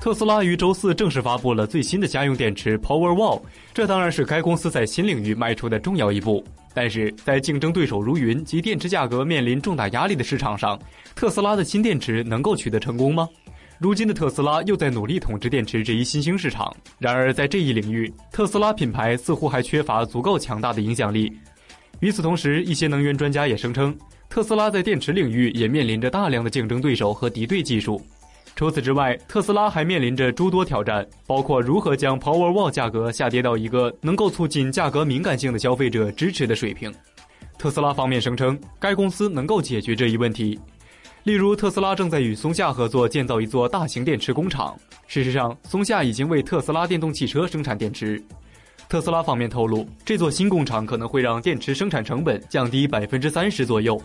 特斯拉于周四正式发布了最新的家用电池 Powerwall，这当然是该公司在新领域迈出的重要一步。但是在竞争对手如云及电池价格面临重大压力的市场上，特斯拉的新电池能够取得成功吗？如今的特斯拉又在努力统治电池这一新兴市场。然而，在这一领域，特斯拉品牌似乎还缺乏足够强大的影响力。与此同时，一些能源专家也声称，特斯拉在电池领域也面临着大量的竞争对手和敌对技术。除此之外，特斯拉还面临着诸多挑战，包括如何将 Powerwall 价格下跌到一个能够促进价格敏感性的消费者支持的水平。特斯拉方面声称，该公司能够解决这一问题。例如，特斯拉正在与松下合作建造一座大型电池工厂。事实上，松下已经为特斯拉电动汽车生产电池。特斯拉方面透露，这座新工厂可能会让电池生产成本降低百分之三十左右。